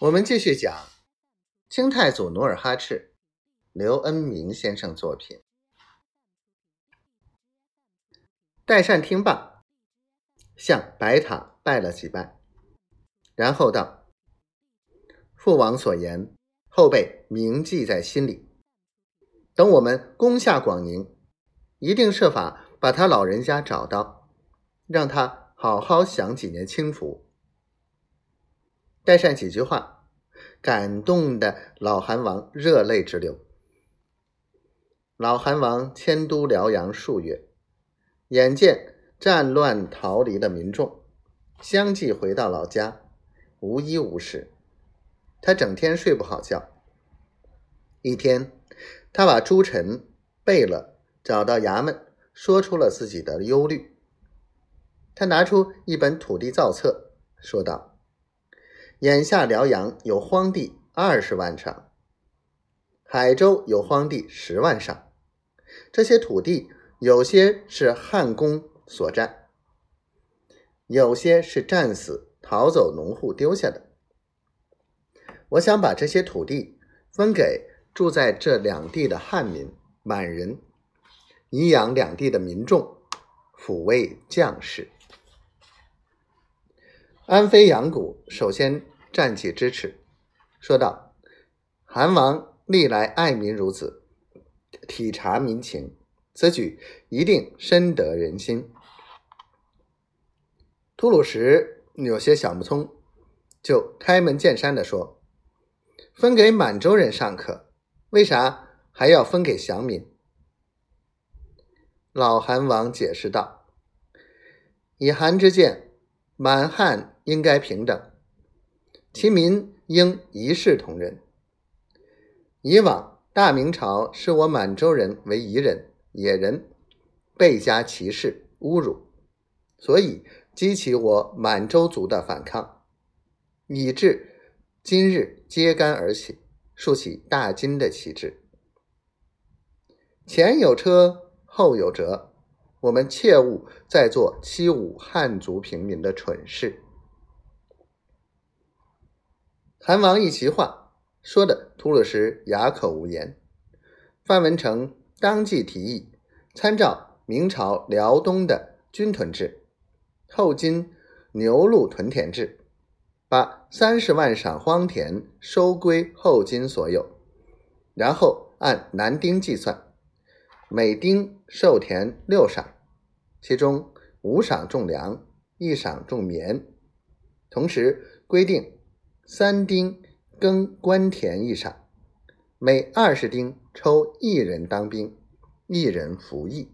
我们继续讲清太祖努尔哈赤，刘恩明先生作品。代善听罢，向白塔拜了几拜，然后道：“父王所言，后辈铭记在心里。等我们攻下广宁，一定设法把他老人家找到，让他好好享几年清福。”代善几句话，感动的老韩王热泪直流。老韩王迁都辽阳数月，眼见战乱逃离的民众相继回到老家，无衣无食，他整天睡不好觉。一天，他把朱臣贝勒找到衙门，说出了自己的忧虑。他拿出一本土地造册，说道。眼下辽阳有荒地二十万场，海州有荒地十万上。这些土地有些是汉公所占，有些是战死逃走农户丢下的。我想把这些土地分给住在这两地的汉民、满人，以养两地的民众，抚慰将士。安飞阳谷首先。站起支持，说道：“韩王历来爱民如子，体察民情，此举一定深得人心。”秃鲁什有些想不通，就开门见山的说：“分给满洲人尚可，为啥还要分给降民？”老韩王解释道：“以韩之见，满汉应该平等。”其民应一视同仁。以往大明朝视我满洲人为夷人、野人，倍加歧视、侮辱，所以激起我满洲族的反抗，以致今日揭竿而起，竖起大金的旗帜。前有车，后有辙，我们切勿再做欺侮汉族平民的蠢事。韩王一席话说的秃噜什哑口无言。范文成当即提议，参照明朝辽东的军屯制，后金牛鹿屯田制，把三十万晌荒田收归后金所有，然后按男丁计算，每丁授田六晌，其中五晌种粮，一晌种棉，同时规定。三丁耕官田一晌，每二十丁抽一人当兵，一人服役。